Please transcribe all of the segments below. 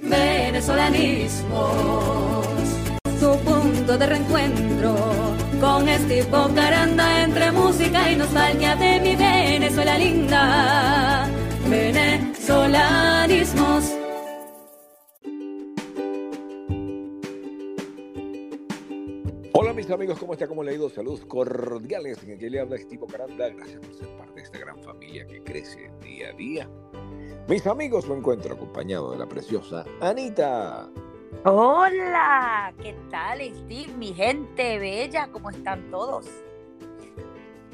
Venezolanismos, su punto de reencuentro con Steve Bocaranda entre música y nostalgia de mi Venezuela linda. Venezolanismos. Mis amigos, ¿cómo está? ¿Cómo le ha ido? Saludos cordiales. En que le habla Steve Bocaranda. Gracias por ser parte de esta gran familia que crece día a día. Mis amigos, me encuentro acompañado de la preciosa Anita. Hola, ¿qué tal Steve? Mi gente bella, ¿cómo están todos?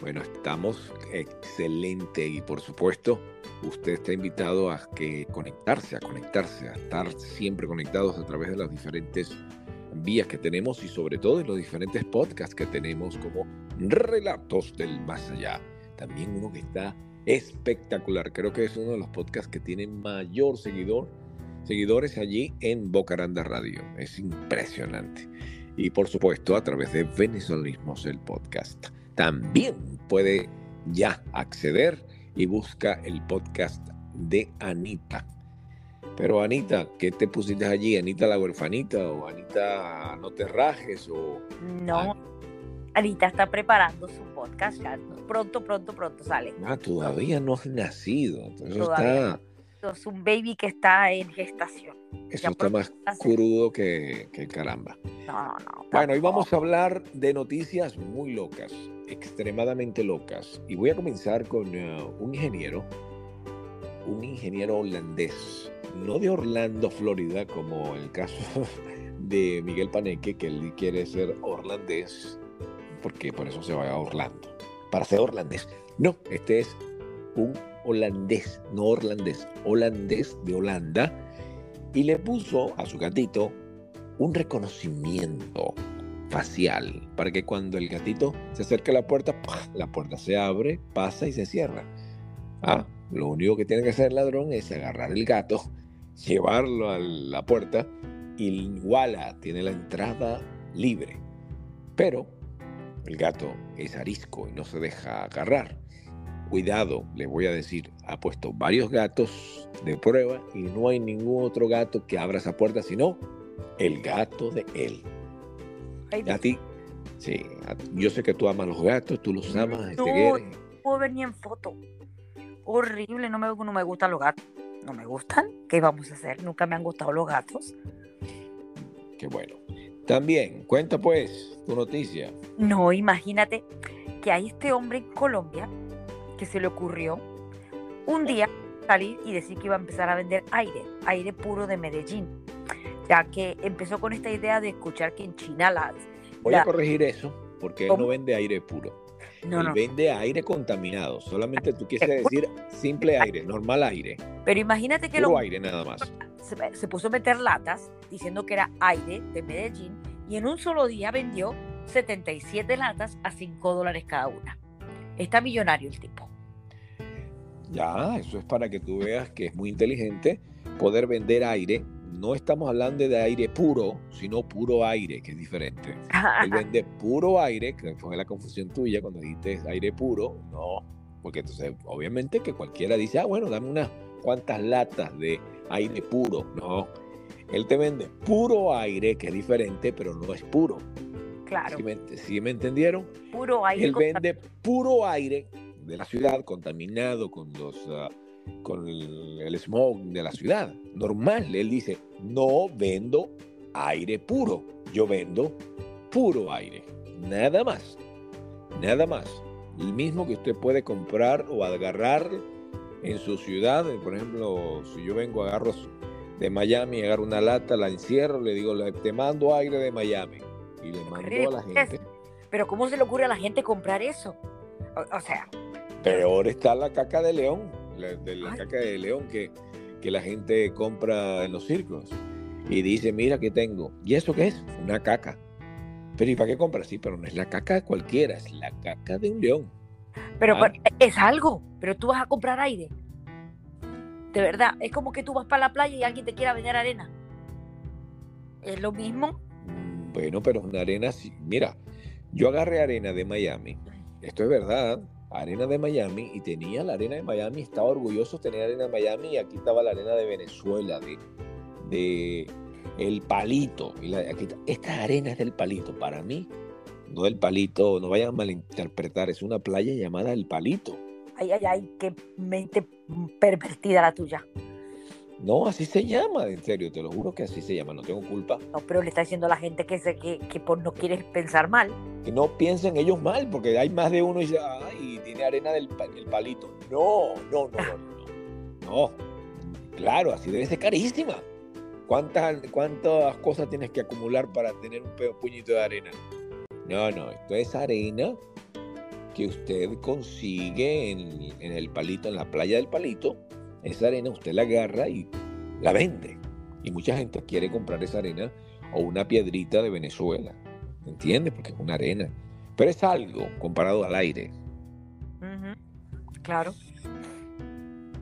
Bueno, estamos excelente y por supuesto usted está invitado a que conectarse, a conectarse, a estar siempre conectados a través de las diferentes vías que tenemos y sobre todo en los diferentes podcasts que tenemos como Relatos del Más Allá. También uno que está espectacular, creo que es uno de los podcasts que tiene mayor seguidor, seguidores allí en Bocaranda Radio. Es impresionante. Y por supuesto a través de Venezolanismos el podcast. También puede ya acceder y busca el podcast de Anita. Pero Anita, ¿qué te pusiste allí? ¿Anita la huerfanita o Anita no te rajes o... No, Anita está preparando su podcast ya. Pronto, pronto, pronto sale. Ah, todavía no has nacido. Entonces Todavía. está... Es un baby que está en gestación. Eso Ya está más crudo que, que caramba. No, no, no. Bueno, hoy vamos a hablar de noticias muy locas, extremadamente locas. Y voy a comenzar con eh, un ingeniero, un ingeniero holandés, no de Orlando, Florida, como el caso de Miguel Paneque, que él quiere ser holandés, porque por eso se va a Orlando, para ser holandés. No, este es un holandés, no holandés, holandés de Holanda, y le puso a su gatito un reconocimiento facial para que cuando el gatito se acerque a la puerta, la puerta se abre, pasa y se cierra. Ah, lo único que tiene que hacer el ladrón es agarrar el gato, llevarlo a la puerta y voilà, tiene la entrada libre. Pero el gato es arisco y no se deja agarrar. Cuidado, les voy a decir, ha puesto varios gatos de prueba y no hay ningún otro gato que abra esa puerta, sino el gato de él. A ti, sí, a- yo sé que tú amas los gatos, tú los amas, este, No. no puedo ver ni en foto. Horrible, no me, no me gustan los gatos. No me gustan. ¿Qué vamos a hacer? Nunca me han gustado los gatos. Qué bueno. También, cuenta pues tu noticia. No, imagínate que hay este hombre en Colombia que se le ocurrió un día salir y decir que iba a empezar a vender aire, aire puro de Medellín, ya que empezó con esta idea de escuchar que en China las... Voy la- a corregir eso, porque él no vende aire puro. No, él no, vende aire contaminado. Solamente tú quieres decir simple aire, normal aire. pero imagínate que Puro lo aire nada más. se, se puso a meter latas diciendo que era aire de Medellín y en un solo día vendió 77 latas a 5 dólares cada una. Está millonario el tipo. Ya, eso es para que tú veas que es muy inteligente poder vender aire. No estamos hablando de aire puro, sino puro aire, que es diferente. Él vende puro aire, que fue la confusión tuya cuando dijiste aire puro. No, porque entonces obviamente que cualquiera dice, ah, bueno, dame unas cuantas latas de aire puro. No, él te vende puro aire, que es diferente, pero no es puro. claro, ¿Sí me, sí me entendieron? puro aire. Él vende puro aire de la ciudad, contaminado con los ah, con el, el smog de la ciudad. Normal. Él dice, no vendo aire puro, yo vendo puro aire. Nada más. Nada más. El mismo que usted puede comprar o agarrar en su ciudad. Por ejemplo, si yo vengo, agarro de Miami, agarro una lata, la encierro, le digo, "Le- te mando aire de Miami. Y le mando a la gente. Pero ¿cómo se le ocurre a la gente comprar eso? O, o sea, Peor está la caca de león, la, de la Ay. caca de león que, que la gente compra en los circos. Y dice, mira qué tengo. ¿Y eso qué es? Una caca. Pero ¿y para qué compras? Sí, pero no es la caca de cualquiera, es la caca de un león. pero Ah. bueno, es algo, pero tú vas a comprar aire. De verdad, es como que tú vas para la playa y alguien te quiera vender arena. Es lo mismo. Mm, Bueno, pero es una arena, sí. mira, yo agarré arena de Miami, esto es verdad, arena de Miami, y tenía la arena de Miami, estaba orgulloso de tener arena de Miami, y aquí estaba la arena de Venezuela, de, de el palito. Y la, aquí, esta arena es del palito. Para mí, no del palito, no vayan a malinterpretar, es una playa llamada El Palito. Ay, ay, ay, qué mente pervertida la tuya. No, así se llama, en serio, te lo juro que así se llama, no tengo culpa. No, pero le está diciendo a la gente que, se, que, que por no quieres pensar mal. Que no piensen ellos mal, porque hay más de uno y dice, ay, tiene arena del, palito. No, no, no, no, no. No, claro, así debe ser carísima. ¿Cuántas, ¿Cuántas cosas tienes que acumular para tener un puñito de arena? No, no, esto es arena que usted consigue en, en, el palito, en la playa del palito. Esa arena usted la agarra y la vende. Y mucha gente quiere comprar esa arena o una piedrita de Venezuela. ¿Entiendes? Porque es una arena. Pero es algo comparado al aire. Claro.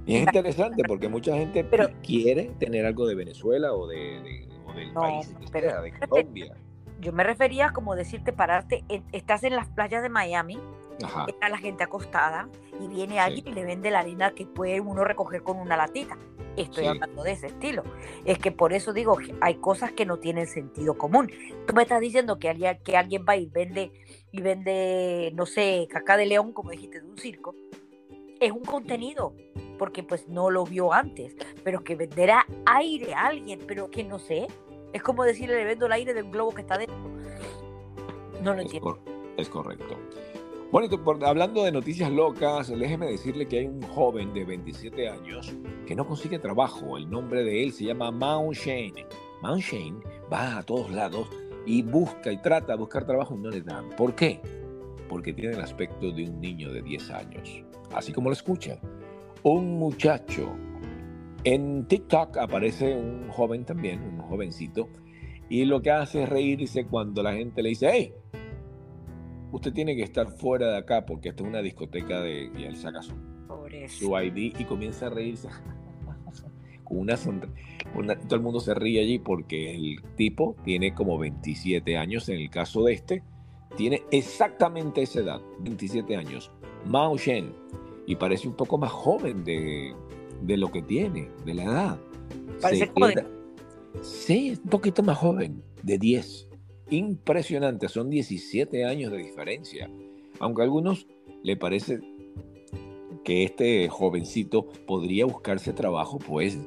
Y es interesante porque mucha gente pero, quiere tener algo de Venezuela o, de, de o del no, país que pero, sea, de Colombia. Yo me refería como decirte pararte, estás en las playas de Miami, Ajá. está la gente acostada y viene alguien sí. y le vende la harina que puede uno recoger con una latita. Estoy sí. hablando de ese estilo. Es que por eso digo que hay cosas que no tienen sentido común. Tú me estás diciendo que alguien, que alguien va y vende, y vende, no sé, caca de león, como dijiste, de un circo. Es un contenido, porque pues no lo vio antes, pero que venderá aire a alguien, pero que no sé. Es como decirle, le vendo el aire de un globo que está dentro. No lo es entiendo. Cor es correcto. Bueno, por, hablando de noticias locas, déjeme decirle que hay un joven de 27 años que no consigue trabajo. El nombre de él se llama Mount Shane. Mount Shane va a todos lados y busca y trata de buscar trabajo y no le dan. ¿Por qué? Porque tiene el aspecto de un niño de 10 años. Así como lo escucha. Un muchacho. En TikTok aparece un joven también, un jovencito, y lo que hace es reírse cuando la gente le dice, hey, usted tiene que estar fuera de acá porque esta es una discoteca de... Y él saca su, su ID y comienza a reírse. Con una sonrisa. Todo el mundo se ríe allí porque el tipo tiene como 27 años. En el caso de este, tiene exactamente esa edad, 27 años. Mao Shen. Y parece un poco más joven de, de lo que tiene, de la edad. Parece joven. Sí, un poquito más joven, de 10 impresionante. Son 17 años de diferencia. Aunque a algunos le parece que este jovencito podría buscarse trabajo, pues,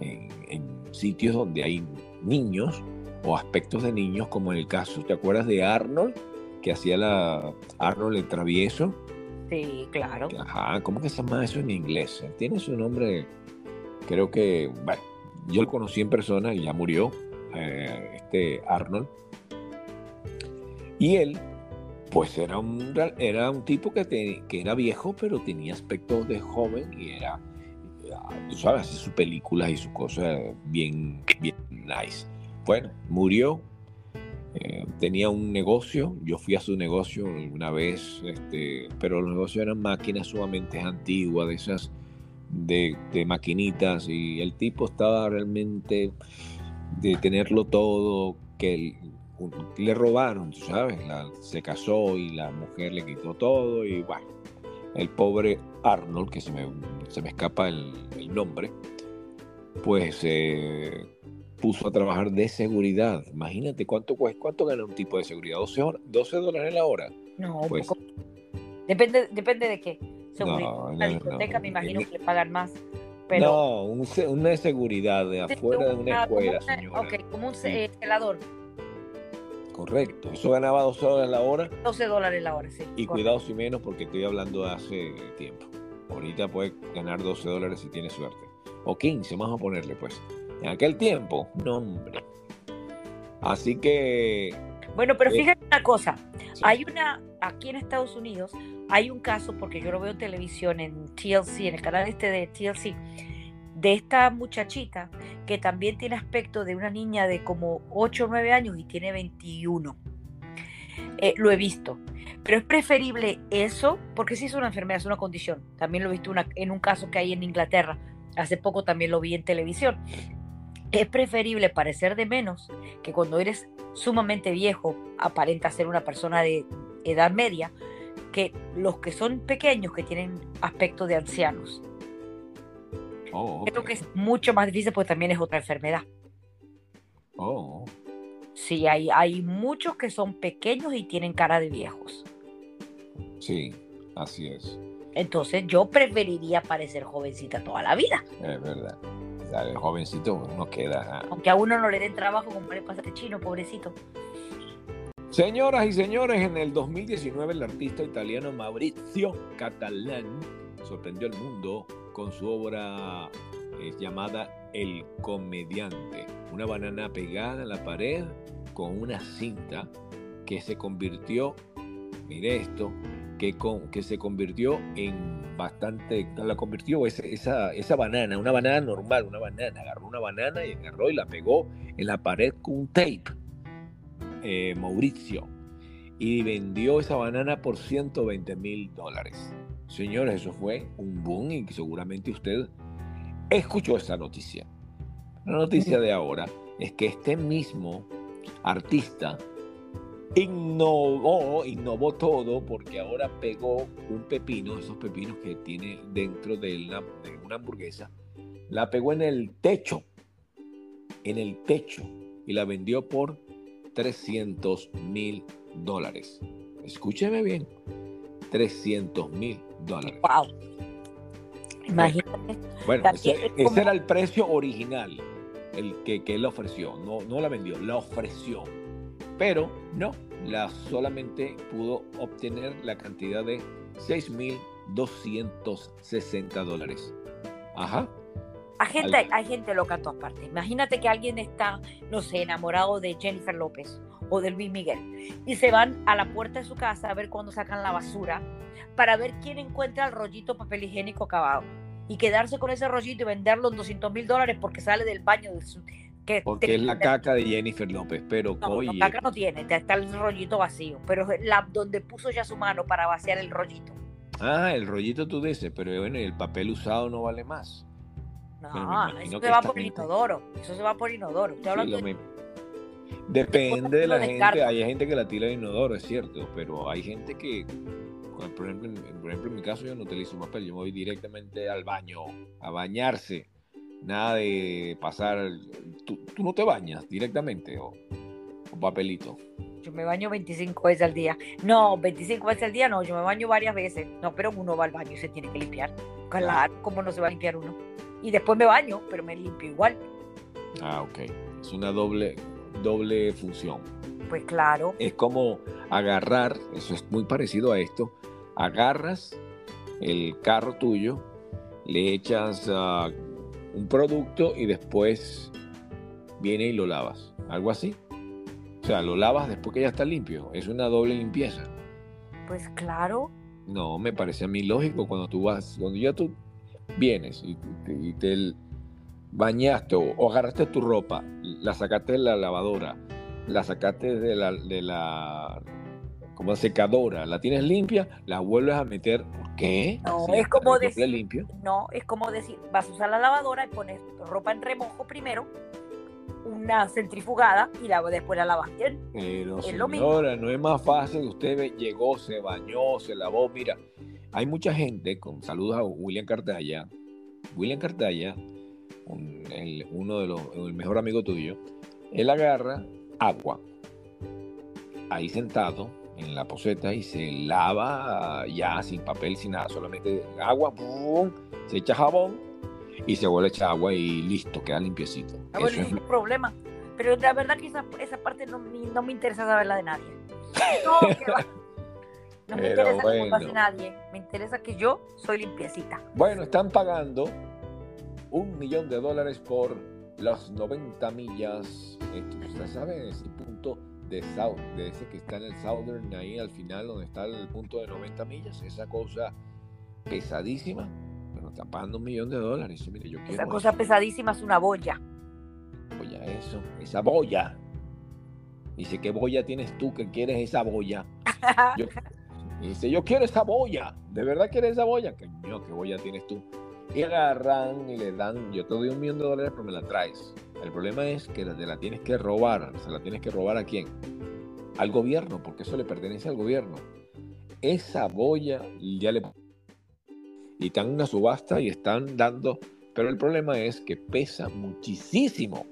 en, en, sitios donde hay niños o aspectos de niños, como en el caso, ¿te acuerdas de Arnold? Que hacía la Arnold el travieso. Sí, claro. Ajá, ¿cómo que se llama eso en inglés? Tiene su nombre, creo que, bueno, yo lo conocí en persona y ya murió, eh, este Arnold. Y él, pues era un, era un tipo que, te, que era viejo, pero tenía aspectos de joven y era, tú sabes, hace sus películas y sus cosas bien, bien nice. Bueno, murió, eh, tenía un negocio, yo fui a su negocio una vez, este, pero los negocios eran máquinas sumamente antiguas, de esas de, maquinitas, y el tipo estaba realmente de tenerlo todo, que le robaron, tú sabes, se casó y la mujer le quitó todo y bueno, el pobre Arnold, que se me, se me escapa el, el nombre, pues eh, puso a trabajar de seguridad. Imagínate cuánto cuánto gana un tipo de seguridad, 12, horas, 12 dólares la hora. No, pues, depende, depende de qué. Seguridad. No, no, la discoteca no, me imagino que le pagan más. Pero... No, un, una de seguridad de afuera de una escuela, como señora. Ok, como un sí. celador. Correcto, eso ganaba 12 dólares la hora. 12 dólares la hora, sí. Y correcto. cuidado si menos porque estoy hablando de hace tiempo. Ahorita puede ganar 12 dólares si tiene suerte. O 15, vamos a ponerle pues. En aquel tiempo, no hombre. Así que... Bueno, pero fíjate eh, una cosa. Sí. Hay una, aquí en Estados Unidos, hay un caso, porque yo lo veo en televisión, en TLC, en el canal este de TLC, de esta muchachita que también tiene aspecto de una niña de como 8 o 9 años y tiene 21. Eh, lo he visto. Pero es preferible eso, porque sí es una enfermedad, es una condición. También lo he visto una, en un caso que hay en Inglaterra. Hace poco también lo vi en televisión. Es preferible parecer de menos que cuando eres sumamente viejo, aparenta ser una persona de edad media, que los que son pequeños, que tienen aspecto de ancianos. Oh, okay. Creo que es mucho más difícil porque también es otra enfermedad. Oh, Sí, hay, hay muchos que son pequeños y tienen cara de viejos. sí, así es. Entonces yo preferiría parecer jovencita toda la vida. Es verdad. El jovencito no queda. Aunque a uno no le den trabajo como le pasa a este chino, pobrecito. Señoras y señores, en el 2019 el artista italiano Maurizio Catalán sorprendió al mundo con su obra eh, llamada El Comediante, una banana pegada en la pared con una cinta que se convirtió, mire esto, que, con, que se convirtió en bastante, la convirtió esa, esa, esa banana, una banana normal, una banana, agarró una banana y agarró y la pegó en la pared con un tape eh, Mauricio y vendió esa banana por 120 mil dólares. Señores, eso fue un boom y seguramente usted escuchó esa noticia. La noticia de ahora es que este mismo artista innovó, innovó todo porque ahora pegó un pepino, esos pepinos que tiene dentro de, la- de una hamburguesa, la pegó en el techo, en el techo y la vendió por 300 mil dólares. Escúcheme bien, 300 mil dólares. Wow. Imagínate. Bueno, ese, es ese era el precio original, el que, que él ofreció. No, no la vendió, la ofreció. Pero no, la solamente pudo obtener la cantidad de 6.260 dólares. Ajá. Hay gente, hay gente loca en todas partes. Imagínate que alguien está, no sé, enamorado de Jennifer López o de Luis Miguel y se van a la puerta de su casa a ver cuándo sacan la basura para ver quién encuentra el rollito papel higiénico acabado y quedarse con ese rollito y venderlo en 200 mil dólares porque sale del baño de su, que Porque es la caca de Jennifer López. Pero, No, oye, no, caca no tiene, está el rollito vacío, pero es la, donde puso ya su mano para vaciar el rollito. ah, el rollito tú dices, pero bueno, el papel usado no vale más. No, eso se va por gente- inodoro, eso se va por inodoro. Sí, lo de- Depende de la gente, hay gente que la tira en inodoro, es cierto, pero hay gente que, por ejemplo, en, por ejemplo, en mi caso yo no utilizo papel, yo me voy directamente al baño a bañarse, nada de pasar, tú, tú no te bañas directamente o, o papelito. Yo me baño 25 veces al día. No, 25 veces al día no, yo me baño varias veces. No, pero uno va al baño y se tiene que limpiar. Claro, ¿cómo no se va a limpiar uno? Y después me baño, pero me limpio igual. Ah, ok, es una doble, doble función. Pues claro. Es como agarrar, eso es muy parecido a esto, agarras el carro tuyo, le echas ah, un producto y después viene y lo lavas. Algo así. O sea, lo lavas después que ya está limpio. Es una doble limpieza. Pues claro. No, me parece a mí lógico cuando tú vas, cuando ya tú vienes y, te- y te bañaste o, o agarraste tu ropa, la sacaste de la lavadora, la sacaste de la, de la como secadora, la tienes limpia, la vuelves a meter. ¿Por qué? No, es como decir- limpio. No, es como decir, vas a usar la lavadora y pones ropa en remojo primero, una centrifugada y la, después la lavas bien. Pero Es lo mismo. no es más fácil. Usted llegó, se bañó, se lavó. Mira, hay mucha gente, con saludos a William Cartaya. William Cartaya, un- el- uno de los, el mejor amigo tuyo, él agarra agua, ahí sentado en la poseta y se lava ya sin papel, sin nada, solamente agua, se echa jabón y se vuelve a echar agua y listo, queda limpiecito. Ah, bueno, es ningún problema. Pero la verdad que esa, esa parte no, ni- no me interesa saberla de nadie. No, que va. No me interesa que pase bueno. nadie. Me interesa que yo soy limpiecita. Bueno, están pagando un millón de dólares por las 90 millas. Esto, Usted sabe ese punto de South, de ese que está en el Southern, ahí al final, donde está el punto de 90 millas. Esa cosa pesadísima. Pero está pagando un millón de dólares. Mire, yo Esa cosa eso. pesadísima es una boya. Boya, eso, esa boya. Dice, ¿qué boya tienes tú que quieres esa boya? Yo- dice, yo quiero esa boya. ¿De verdad quieres esa boya? Coño, ¿qué boya tienes tú? Y agarran y le dan, yo te doy un millón de dólares, pero me la traes. El problema es que te la tienes que robar. ¿Se la tienes que robar a quién? Al gobierno, porque eso le pertenece al gobierno. Esa boya ya le... Y están en una subasta y están dando... Pero el problema es que pesa muchísimo.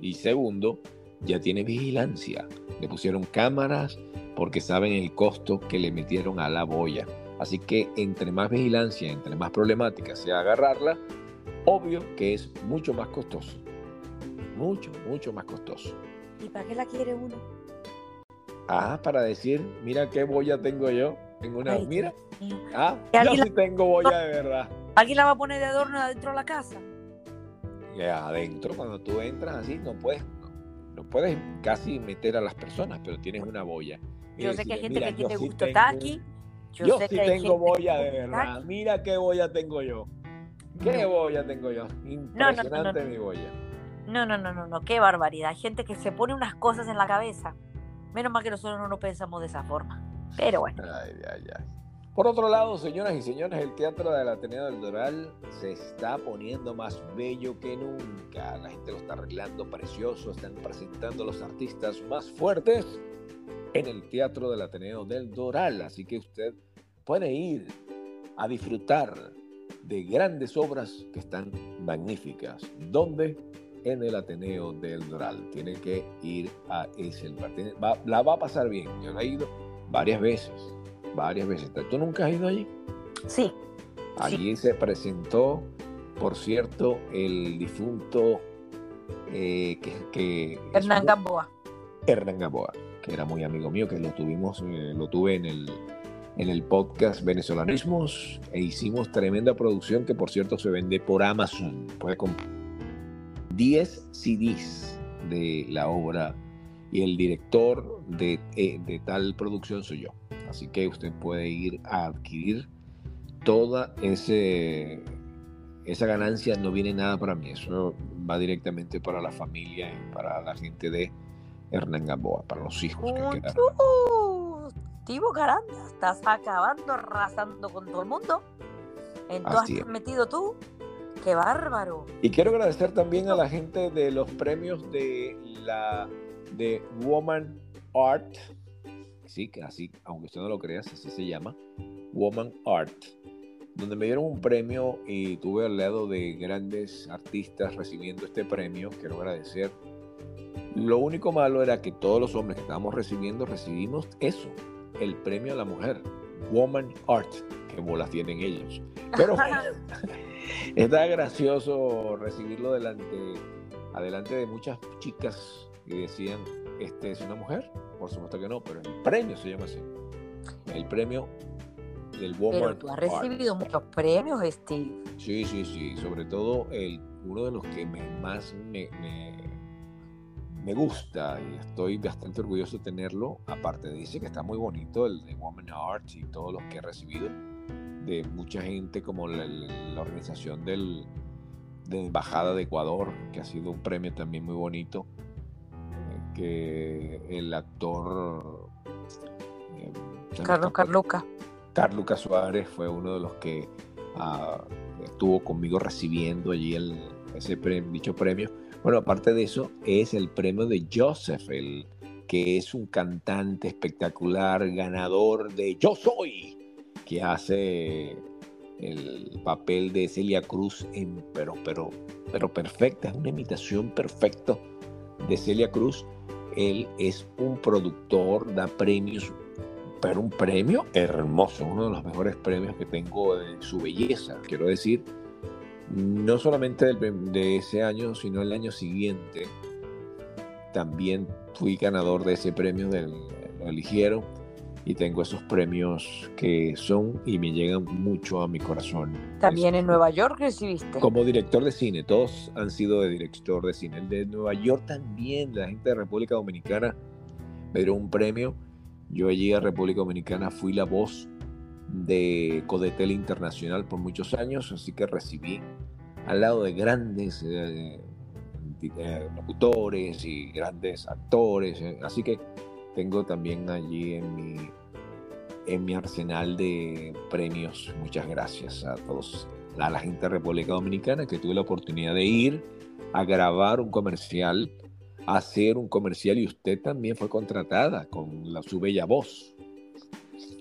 Y segundo, ya tiene vigilancia. Le pusieron cámaras porque saben el costo que le metieron a la boya. Así que entre más vigilancia, entre más problemática sea agarrarla, obvio que es mucho más costoso. Mucho, mucho más costoso. ¿Y para qué la quiere uno? Ah, para decir, mira qué boya tengo yo. Tengo una, Ay, mira. Ah, ¿Y yo sí tengo boya de verdad. ¿Alguien la va a poner de adorno adentro de la casa? Y adentro, cuando tú entras así, no puedes, no, puedes casi meter a las personas, pero tienes una boya. Y Yo sé que hay gente que "Mira, yo tiene sí gusto tengo- taqui. Yo, Yo sé sí que tengo boya de verdad. taqui. Mira qué boya tengo yo. ¿Qué No. boya tengo yo? Impresionante no. mi boya. No, no, no, no, qué barbaridad. Gente que se pone unas cosas en la cabeza. Menos mal que nosotros no lo pensamos de esa forma. Pero bueno, Ay, ay, ay. Por otro lado, señoras y señores, el Teatro del Ateneo del Doral se está poniendo más bello que nunca. La gente lo está arreglando precioso, están presentando los artistas más fuertes en el Teatro del Ateneo del Doral. Así que usted puede ir a disfrutar de grandes obras que están magníficas. ¿Dónde? En el Ateneo del Doral. Tiene que ir a ese lugar. Tiene- va- la va a pasar bien. Yo la he ido varias veces. Varias veces. ¿Tú nunca has ido allí? sí. Allí se presentó, por cierto, el difunto eh, que, que- Hernán Gamboa. Hernán Gamboa, que era muy amigo mío, que lo tuvimos, eh, lo tuve en el, en el podcast Venezolanismos e hicimos tremenda producción que por cierto se vende por Amazon. Puede comprar 10 CDs de la obra y el director de, eh, de tal producción soy yo. Así que usted puede ir a adquirir toda ese, esa ganancia, no viene nada para mí, eso va directamente para la familia y para la gente de Hernán Gamboa, para los hijos que quedaron. Tibo Caranda, estás acabando, arrasando con todo el mundo. En todas has metido tú. ¡Qué bárbaro! Y quiero agradecer también a la gente de los premios de la de Woman Art. Sí, que así, aunque usted no lo crea, así se llama. Woman Art. Donde me dieron un premio y tuve al lado de grandes artistas recibiendo este premio. Quiero agradecer. Lo único malo era que todos los hombres que estábamos recibiendo recibimos eso, el premio a la mujer, Woman Art, que bolas tienen ellos. Pero Está gracioso recibirlo delante, adelante de muchas chicas que decían, ¿este es una mujer? Por supuesto que no, pero el premio se llama así. El premio del Woman Pero tú has Art. recibido muchos premios, Steve. Sí, sí, sí. Sobre todo el, uno de los que me, más me, me, me gusta y estoy bastante orgulloso de tenerlo. Aparte ese que está muy bonito, el de Woman Art y todos los que he recibido de mucha gente como la, la organización del, de Embajada de Ecuador, que ha sido un premio también muy bonito. eh, que el actor eh, Carlos Carluca. Carluca Suárez fue uno de los que ah, estuvo conmigo recibiendo allí el, ese pre- dicho premio. Bueno, aparte de eso, es el premio de Joseph, el, que es un cantante espectacular, ganador de Yo Soy, que hace el papel de Celia Cruz pero pero pero perfecta, es una imitación perfecta de Celia Cruz. Él es un productor, da premios, pero un premio hermoso, uno de los mejores premios que tengo de su belleza, quiero decir, no solamente de ese año, sino el año siguiente. También fui ganador de ese premio, del, lo eligieron y tengo esos premios que son y me llegan mucho a mi corazón. También en Nueva York recibiste. como director de cine, todos han sido de director de cine. El de Nueva York también, la gente de República Dominicana me dio un premio. Yo allí a República Dominicana fui la voz de Codetel Internacional por muchos años, así que recibí al lado de grandes eh, eh, locutores y grandes actores, eh, así que tengo también allí en mi, en mi arsenal de premios. Muchas gracias a todos, a la gente de República Dominicana que tuve la oportunidad de ir a grabar un comercial, a hacer un comercial y usted también fue contratada con la, su bella voz.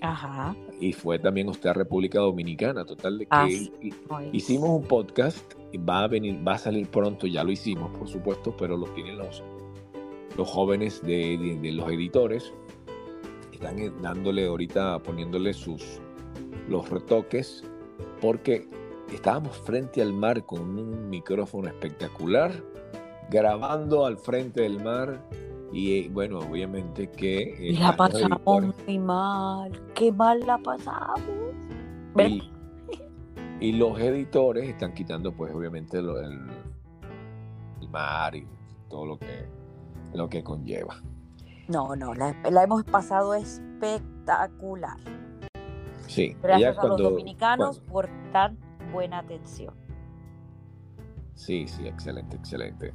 Ajá. Y fue también usted a República Dominicana, total de que Ah, hicimos un podcast va a venir, va a salir pronto, ya lo hicimos por supuesto, pero lo tienen los los jóvenes de, de- de los editores están eh, dándole ahorita, poniéndole sus los retoques, porque estábamos frente al mar con un micrófono espectacular, grabando al frente del mar. Y eh, bueno, obviamente que. eh, Y la pasamos editores- muy mal. Qué mal la pasamos. Y, y los editores están quitando, pues, obviamente, lo- el, el mar y todo lo que, lo que conlleva. No, no, la, la hemos pasado espectacular. Sí, Gracias a los dominicanos cuando- por tan buena atención. sí, sí, excelente, excelente.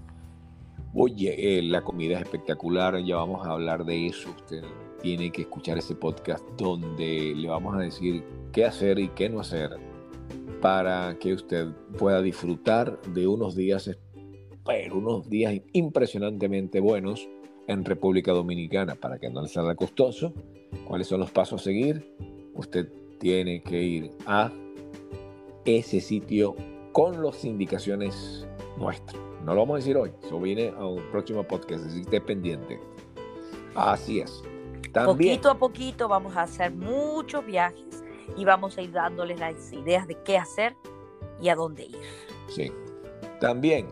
Oye, eh, la comida es espectacular, ya vamos a hablar de eso. Usted tiene que escuchar ese podcast donde le vamos a decir qué hacer y qué no hacer para que usted pueda disfrutar de unos días, pero unos días impresionantemente buenos en República Dominicana para que no le salga costoso. ¿Cuáles son los pasos a seguir? Usted tiene que ir a ese sitio con las indicaciones nuestras. No lo vamos a decir hoy, eso viene a un próximo podcast, así que esté pendiente. Así es. También, Poquito a poquito vamos a hacer muchos viajes y vamos a ir dándoles las ideas de qué hacer y a dónde ir. sí. También,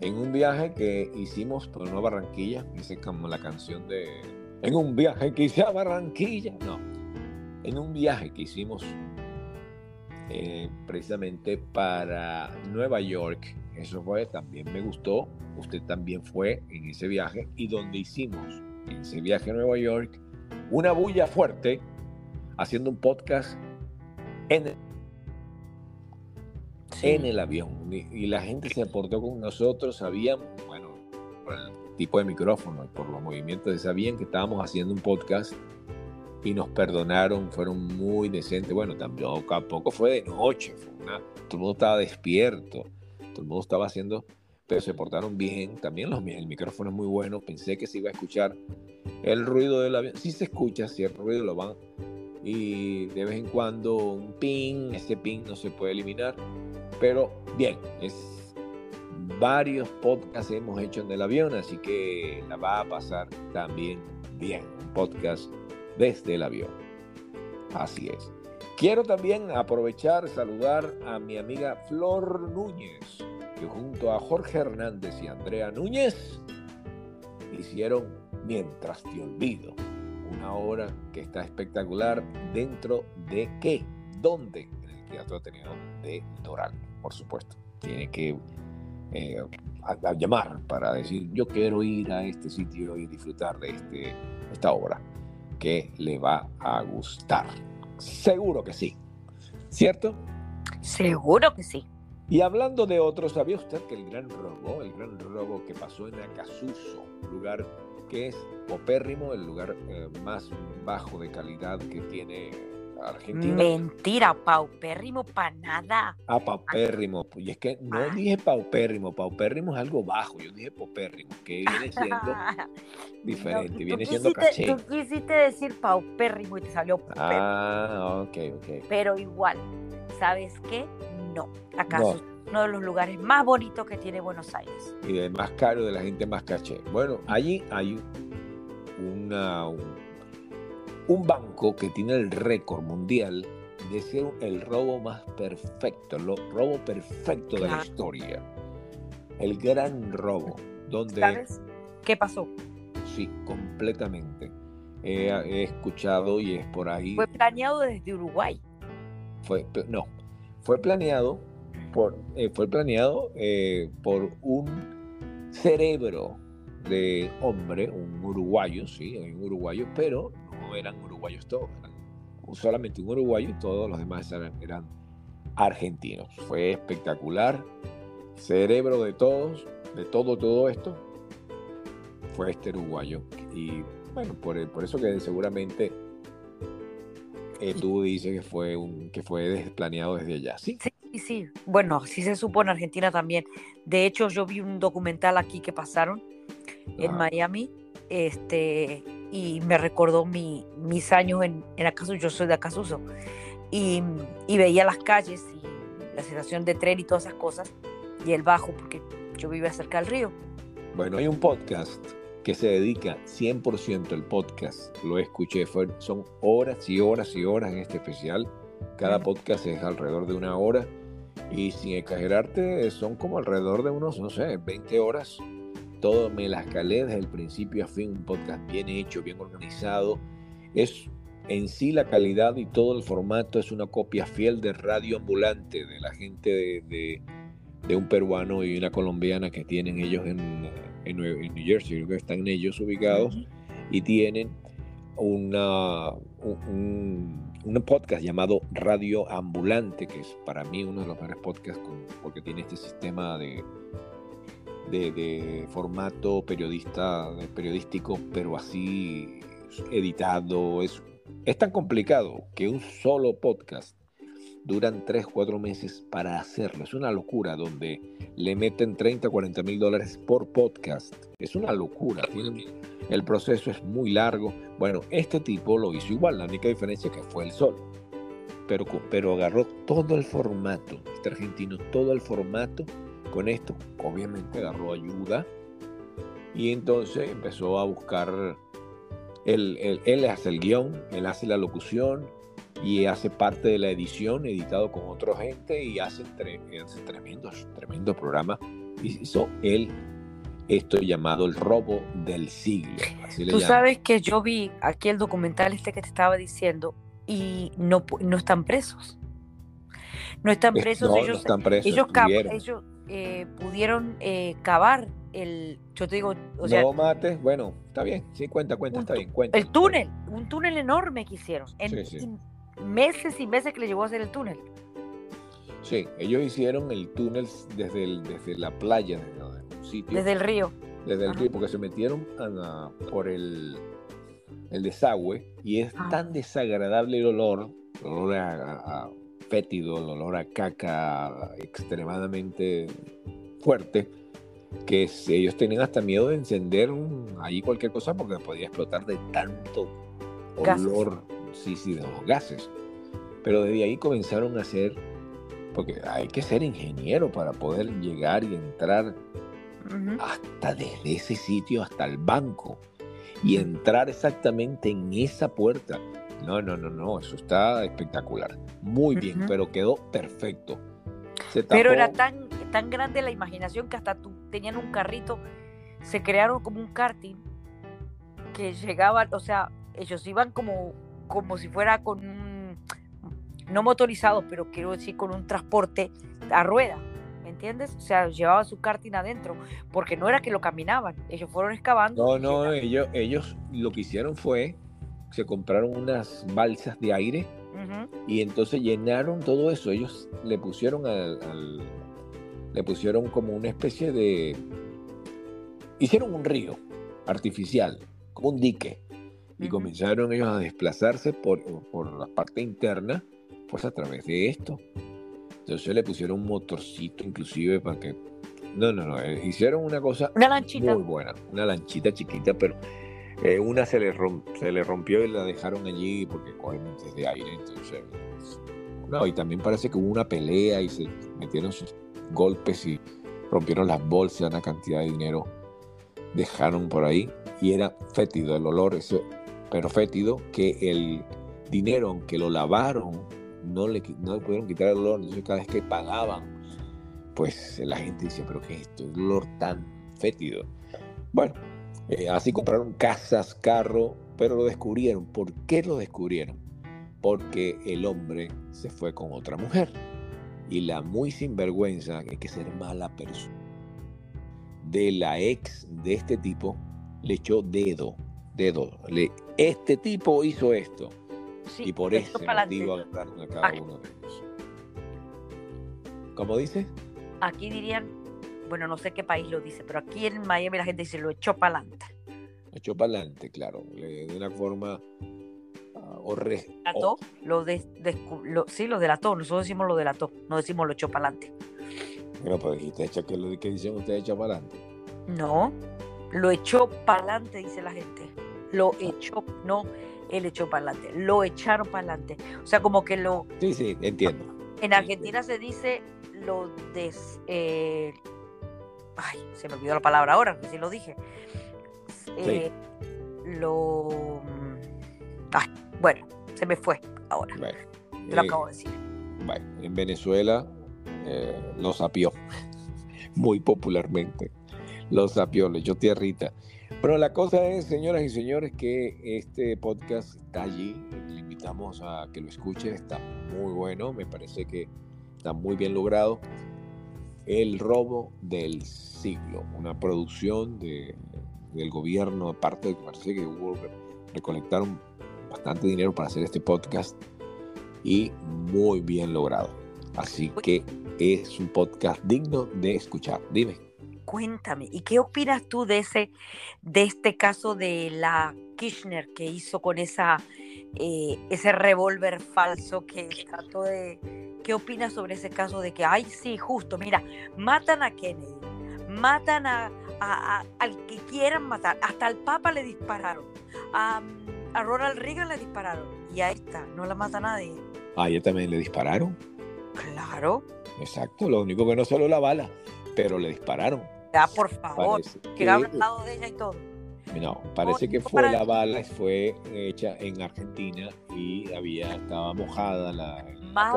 en un viaje que hicimos por una Barranquilla, dice como la canción de... En un viaje que hice a Barranquilla, no. En un viaje que hicimos eh, precisamente para Nueva York, eso fue, también me gustó, usted también fue en ese viaje y donde hicimos en ese viaje a Nueva York una bulla fuerte haciendo un podcast en el en el avión y, y la gente se aportó con nosotros, sabían, bueno, por el tipo de micrófono y por los movimientos, sabían que estábamos haciendo un podcast y nos perdonaron, fueron muy decentes. Bueno, tampoco, tampoco fue de noche, fue una- todo el mundo estaba despierto, todo el mundo estaba haciendo, pero se portaron bien. También los, el micrófono es muy bueno, pensé que se iba a escuchar el ruido del avión. Sí se escucha, cierto ruido lo van. Y de vez en cuando un ping, ese ping no se puede eliminar. Pero bien, es varios podcasts hemos hecho en el avión, así que la va a pasar también bien. Un podcast desde el avión. Así es. Quiero también aprovechar, saludar a mi amiga Flor Núñez, que junto a Jorge Hernández y Andrea Núñez hicieron Mientras te olvido, una obra que está espectacular dentro de qué, dónde, en el Teatro Ateneo de Doral, por supuesto. Tiene que eh, a- a llamar para decir yo quiero ir a este sitio y disfrutar de este, esta obra que le va a gustar. Seguro que sí. ¿Cierto? Seguro que sí. Y hablando de otros, ¿sabía usted que el gran robo, el gran robo que pasó en Acasuso, lugar que es popérrimo, el lugar eh, más bajo de calidad que tiene Argentina? Mentira, paupérrimo para nada. Ah, paupérrimo. Y es que no Ah. dije paupérrimo, paupérrimo es algo bajo, yo dije popérrimo, que viene siendo diferente, No, viene siendo caché. Tú quisiste decir paupérrimo y te salió paupérrimo. Ah, ok, ok. Pero igual, ¿sabes qué? No. ¿Acaso es uno de los lugares más bonitos que tiene Buenos Aires? y de más caro de la gente más caché. Bueno, allí hay una, un, un banco que tiene el récord mundial de ser el robo más perfecto, el robo perfecto de la historia. El gran robo, donde ¿Sabes qué pasó? sí, completamente. He, he escuchado y es por ahí. Fue planeado desde Uruguay. fue no fue planeado por eh, fue planeado eh, por un cerebro de hombre un uruguayo sí un uruguayo pero no eran uruguayos todos eran solamente un uruguayo y todos los demás eran, eran argentinos fue espectacular cerebro de todos de todo todo esto fue este uruguayo y bueno por, por eso que seguramente eh, tú dices que fue un que fue planeado desde allá. Sí. Sí, sí, sí. Bueno, así se supo en Argentina también. De hecho, yo vi un documental aquí que pasaron en. Miami, este, y me recordó mi, mis años en, en Acasuso, yo soy de Acasuso, y, y veía las calles y la estación de tren y todas esas cosas, y el bajo, porque yo vivía cerca del río. Bueno, hay un podcast que se dedica 100% al podcast, lo escuché, son horas y horas y horas en este especial. Cada podcast es alrededor de una hora y sin exagerarte son como alrededor de unos, no sé, 20 horas. Todo me las calé desde el principio a fin, un podcast bien hecho, bien organizado. Es en sí la calidad y todo el formato es una copia fiel de Radio Ambulante, de la gente de, de, un peruano y una colombiana que tienen ellos en, en, New Jersey, creo que están ellos ubicados, y tienen una, un, un, podcast llamado Radio Ambulante, que es para mí uno de los mejores podcasts porque tiene este sistema de, de, de formato periodista, periodístico, pero así editado, es es tan complicado que un solo podcast duran 3, 4 meses para hacerlo. Es una locura donde le meten 30, 40 mil dólares por podcast. Es una locura. el proceso es muy largo. Bueno, este tipo lo hizo igual. La única diferencia es que fue el sol. Pero, pero agarró todo el formato. Este argentino, todo el formato. Con esto, obviamente, agarró ayuda. Y entonces empezó a buscar él, él, hace el guion, él hace la locución y hace parte de la edición, editado con otra gente y hace, hace tremendos, tremendo programa. Hizo él esto llamado el robo del siglo. Tú sabes que yo vi aquí el documental este que te estaba diciendo y no, no están presos. No están presos. ellos, están presos. Ellos, ellos eh, pudieron eh, cavar el, yo te digo, o sea, no mates, bueno, está bien, sí, cuenta, cuenta, está bien, cuenta. El túnel, un túnel enorme que hicieron, en, meses y meses que le llevó a hacer el túnel. Sí, ellos hicieron el túnel desde, el, desde la playa, desde un sitio. Desde el río. Desde el río, porque se metieron por el, el desagüe y es tan desagradable el olor, el olor a, a fétido, el olor a caca extremadamente fuerte, que ellos tenían hasta miedo de encender ahí cualquier cosa porque podía explotar de tanto olor, sí, sí, de los gases. Pero desde ahí comenzaron a hacer, porque hay que ser ingeniero para poder llegar y entrar hasta desde ese sitio hasta el banco y entrar exactamente en esa puerta. No, no, no, no, eso está espectacular. Muy bien, pero quedó perfecto. pero era tan tan grande la imaginación que hasta tú, tenían un carrito, se crearon como un karting que llegaban, o sea, ellos iban como, como si fuera con un, no motorizado, pero quiero decir con un transporte a rueda, ¿me entiendes? O sea, llevaban su karting adentro, porque no era que lo caminaban, ellos fueron excavando. No, no, ellos, ellos lo que hicieron fue, se compraron unas balsas de aire y entonces llenaron todo eso, ellos le pusieron al le pusieron como una especie de... Hicieron un río artificial, como un dique, y comenzaron ellos a desplazarse por, por la parte interna, pues a través de esto. Entonces le pusieron un motorcito inclusive para que... No, no, no, eh, hicieron una cosa una lanchita. muy buena, una lanchita chiquita, pero eh, una se le, rompió y la dejaron allí porque cogen de aire, entonces... No, y también parece que hubo una pelea y se metieron sus golpes y rompieron las bolsas, una cantidad de dinero dejaron por ahí y era fétido el olor, eso, pero fétido que el dinero, aunque lo lavaron, no le, no le pudieron quitar el olor, entonces cada vez que pagaban, pues la gente dice, pero ¿qué es esto? El olor tan fétido. Bueno, eh, así compraron casas, carro, pero lo descubrieron. ¿Por qué lo descubrieron? Porque el hombre se fue con otra mujer y la muy sinvergüenza, hay que ser mala persona, de la ex de este tipo, le echó dedo, dedo. Le, este tipo hizo esto. y por ese motivo agarraron a cada uno de ellos. ¿Cómo dice? Aquí dirían, bueno, no sé qué país lo dice, pero aquí en Miami la gente dice lo echó para adelante. Lo echó para adelante, claro, de una forma o, lo, de, lo sí, lo delató, nosotros decimos lo delató, no decimos lo echó para adelante. Pero pues dijiste, ¿qué, lo, ¿qué dicen ustedes echó para adelante? No, lo echó para adelante, dice la gente. Lo echó, no, él echó para adelante, lo echaron para adelante. O sea, como que lo... Sí, sí, entiendo. En Argentina se dice lo des... Eh, ay, se me olvidó la palabra ahora, si lo dije. eh, lo... Ah, bueno, se me fue ahora. Bueno, Te lo eh, acabo de decir. bueno, en Venezuela eh, lo sapió muy popularmente. Lo sapió, le echó tierrita. Pero la cosa es, señoras y señores, que este podcast está allí. Le invitamos a que lo escuchen. Está muy bueno. Me parece que está muy bien logrado. El robo del siglo. Una producción de- del gobierno. Aparte de que parece que hubo, recolectaron bastante dinero para hacer este podcast. Y muy bien logrado. Así que es un podcast digno de escuchar. Dime. Cuéntame, ¿y qué opinas tú de ese, de este caso de la Kirchner que hizo con esa, eh, ese revólver falso que trató de... ¿Qué opinas sobre ese caso de que, ay, sí, justo, mira, matan a Kennedy, matan a, a- a- al que quieran matar, hasta al Papa le dispararon, a, a Ronald Reagan le dispararon, y a esta no la mata nadie? A ella también le dispararon. Claro, Exacto, lo único que no solo la bala, pero le dispararon. ya por favor, que que, habla al lado de ella y todo. no, parece que fue la bala, fue hecha en Argentina y había, estaba mojada la más,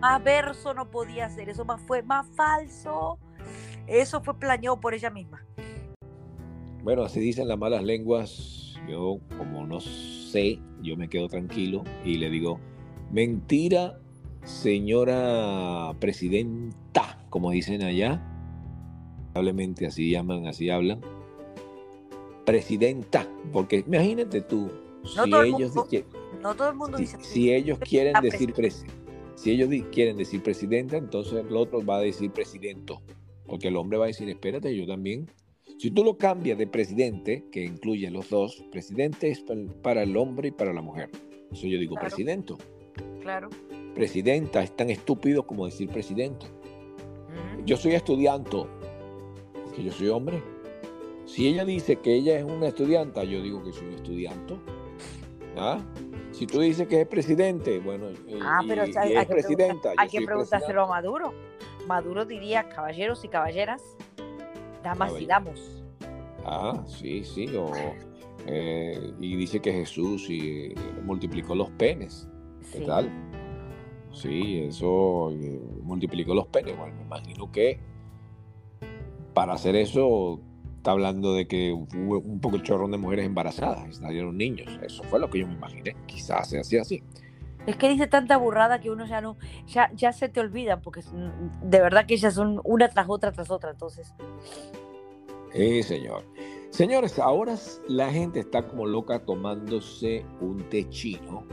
más verso no podía ser, eso más fue más falso. Eso fue planeado por ella misma. Bueno, así dicen las malas lenguas. Yo, como no sé, yo me quedo tranquilo y le digo, mentira, señora presidenta, como dicen allá. Probablemente así llaman, así hablan. Presidenta, porque imagínate tú, No si todo el ellos, No todo el mundo si, dice si ellos quieren decir presi- si ellos quieren decir presidenta, entonces el otro va a decir presidento, porque el hombre va a decir, espérate, yo también. Si tú lo cambias de presidente, que incluye los dos, presidente es pa- para el hombre y para la mujer. Eso yo digo Claro. presidente. Claro. Presidenta es tan estúpido como decir presidente. Yo soy estudiante, porque yo soy hombre. Si ella dice que ella es una estudianta, yo digo que soy un estudiante. ¿Ah? Si tú dices que es presidente, bueno, Ah, pero y- hay, y es que presidenta. hay que preguntárselo a Maduro. Maduro diría, caballeros y caballeras, damas y damos. Ah, sí, sí. o, eh, y dice que Jesús y, eh, multiplicó los penes. ¿Qué Sí. tal? Sí, eso eh, multiplicó los penes. Bueno, me imagino que para hacer eso está hablando de que hubo un poco chorrón de mujeres embarazadas y salieron niños. Eso fue lo que yo me imaginé. Quizás sea así así. Es que dice tanta burrada que uno ya no, ya, ya se te olvidan, porque de verdad que ellas son una tras otra tras otra, entonces. Sí, señor. Señores, ahora la gente está como loca tomándose un té chino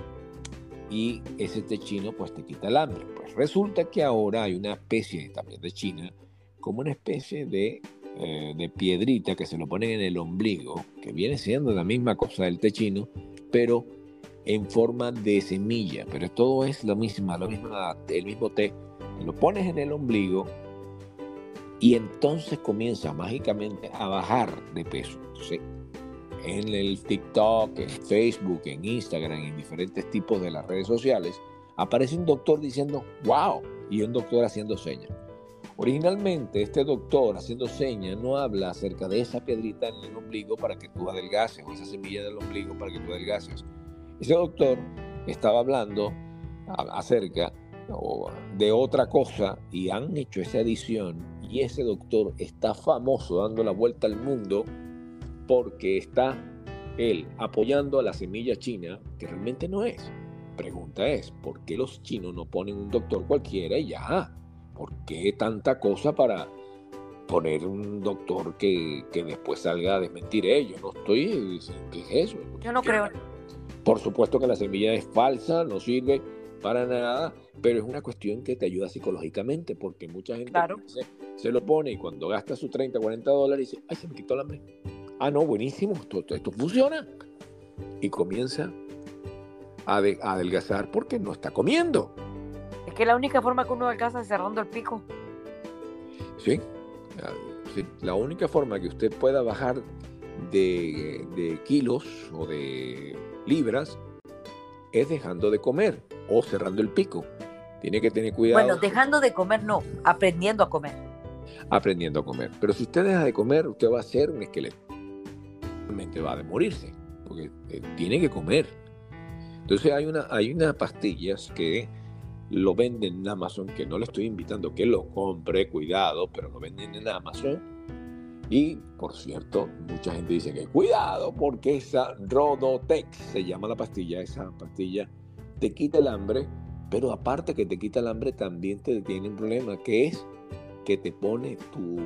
y ese té chino pues te quita el hambre. Pues resulta que ahora hay una especie también de China, como una especie de, eh, de piedrita que se lo ponen en el ombligo, que viene siendo la misma cosa del té chino, pero en forma de semilla. Pero todo es lo mismo, lo mismo, el mismo té. Lo pones en el ombligo y entonces comienza mágicamente a bajar de peso. Entonces, en el TikTok, en Facebook, en Instagram, en diferentes tipos de las redes sociales, aparece un doctor diciendo, wow, y un doctor haciendo señas. Originalmente, este doctor haciendo señas no habla acerca de esa piedrita en el ombligo para que tú adelgaces, o esa semilla del ombligo para que tú adelgaces. Ese doctor estaba hablando acerca de otra cosa y han hecho esa edición y ese doctor está famoso dando la vuelta al mundo porque está él apoyando a la semilla china que realmente no es. Pregunta es, ¿por qué los chinos no ponen un doctor cualquiera y ya? ¿Por qué tanta cosa para poner un doctor que, que después salga a desmentir ellos? No estoy... ¿Qué es eso? Yo no creo. Por supuesto que la semilla es falsa, no sirve para nada, pero es una cuestión que te ayuda psicológicamente, porque mucha gente Claro. se, se lo pone y cuando gasta sus 30, 40 dólares dice, ay, se me quitó el hambre. Ah, no, buenísimo, esto, esto- esto funciona. Y comienza a, de- a adelgazar porque no está comiendo. Es que la única forma que uno alcanza es cerrando el pico. ¿Sí? Ah, sí. La única forma que usted pueda bajar de, de kilos o de libras es dejando de comer o cerrando el pico. Tiene que tener cuidado Bueno, dejando de comer no, aprendiendo a comer. aprendiendo a comer. Pero si usted deja de comer, usted va a ser un esqueleto. eventualmente va a morirse, porque eh, tiene que comer. Entonces hay, una, hay unas pastillas que lo venden en Amazon, que no le estoy invitando que lo compre, cuidado, pero lo venden en Amazon. Y, por cierto, mucha gente dice que cuidado porque esa Rodotex se llama la pastilla, esa pastilla te quita el hambre, pero aparte que te quita el hambre también te tiene un problema, que es que te pone tu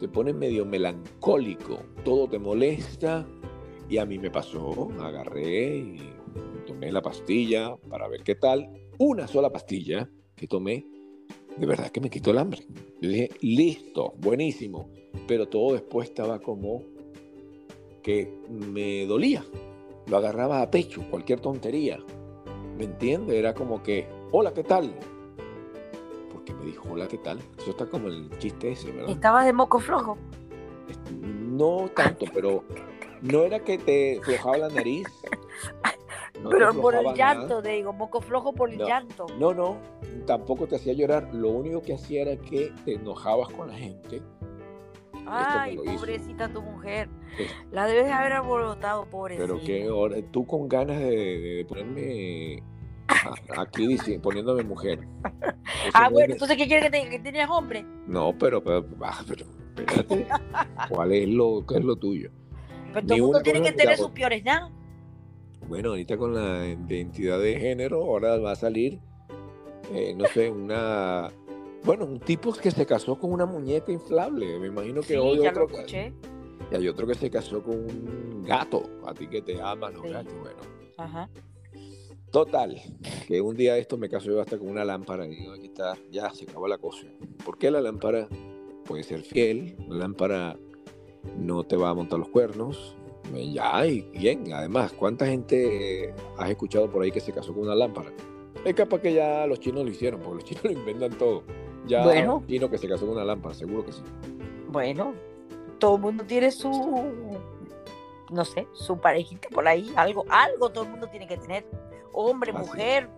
te pone medio melancólico, todo te molesta y a mí me pasó, agarré y tomé la pastilla para ver qué tal una sola pastilla que tomé, de verdad que me quitó el hambre. Yo dije, listo, buenísimo. Pero todo después estaba como que me dolía. Lo agarraba a pecho, cualquier tontería. ¿Me entiende? Era como que, hola, ¿qué tal? Porque me dijo, hola, ¿qué tal? Eso está como el chiste ese, ¿verdad? ¿Estabas de moco flojo? No tanto, pero no era que te flojaba la nariz, pero por el llanto, te digo, moco flojo por el llanto. No, no, tampoco te hacía llorar. Lo único que hacía era que te enojabas con la gente. Ay, pobrecita tu mujer. La debes haber alborotado, pobrecita. Pero que tú con ganas de, ponerme aquí poniéndome mujer. ah, bueno, entonces ¿qué quieres que, te, que tenías hombre? No, pero, pero, ah, pero espérate. ¿Cuál es lo, qué es lo tuyo? Pero todo el mundo tiene que tener sus peores nada. Bueno, ahorita con la identidad de género, ahora va a salir, eh, no sé, una... Bueno, un tipo que se casó con una muñeca inflable. Me imagino que hoy ya otro... Lo escuché. Y hay otro que se casó con un gato. A ti que te aman los gatos. Bueno. Ajá. Total, que un día esto me casó yo hasta con una lámpara y digo, aquí está, ya se acabó la cosa. ¿Por qué la lámpara puede ser fiel? La lámpara no te va a montar los cuernos, ya, y bien, además, ¿cuánta gente has escuchado por ahí que se casó con una lámpara? Es capaz que ya los chinos lo hicieron, porque los chinos lo inventan todo. Ya bueno. un chino que se casó con una lámpara, seguro que sí. Bueno, todo el mundo tiene su, no sé, su parejita por ahí, algo, algo todo el mundo tiene que tener. Hombre, mujer,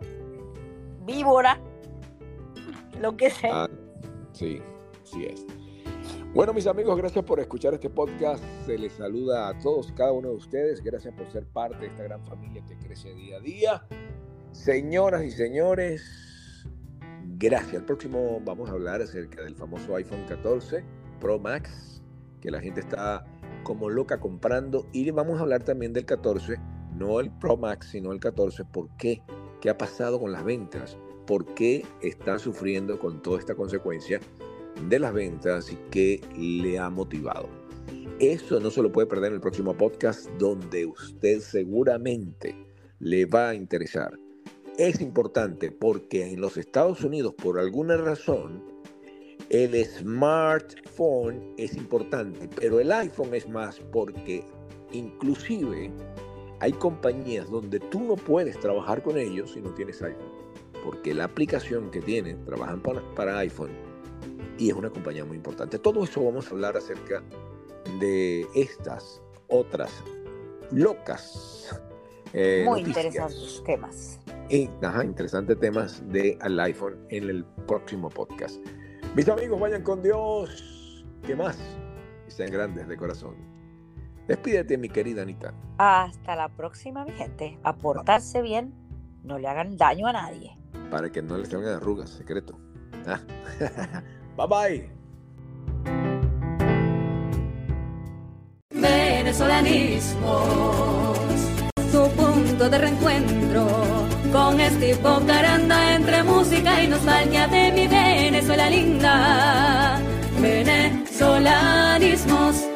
víbora, lo que sea. Ah, sí, sí es. Bueno, mis amigos, gracias por escuchar este podcast. Se les saluda a todos, cada uno de ustedes. Gracias por ser parte de esta gran familia que crece día a día. Señoras y señores, gracias. El próximo vamos a hablar acerca del famoso iPhone 14 Pro Max, que la gente está como loca comprando. Y vamos a hablar también del 14, no el Pro Max, sino el 14. ¿Por qué? ¿Qué ha pasado con las ventas? ¿Por qué están sufriendo con toda esta consecuencia? De las ventas y qué le ha motivado. Eso no se lo puede perder en el próximo podcast donde usted seguramente le va a interesar. Es importante porque en los Estados Unidos, por alguna razón, el smartphone es importante, pero el iPhone es más porque inclusive hay compañías donde tú no puedes trabajar con ellos si no tienes iPhone, porque la aplicación que tienen, trabajan para, para iPhone, y es una compañía muy importante. Todo eso vamos a hablar acerca de estas otras locas. Eh, muy interesantes temas. Y, ajá, interesantes temas de al iPhone en el próximo podcast. Mis amigos, vayan con Dios. ¿Qué más? Y sean grandes de corazón. Despídete, mi querida Anita. Hasta la próxima, mi gente. A portarse bien, no le hagan daño a nadie. Para que no les salgan arrugas, secreto. Ah. Bye bye. Venezolanismos, su punto de reencuentro con este Caranda entre música y nostalgia de mi Venezuela linda. Venezolanismos.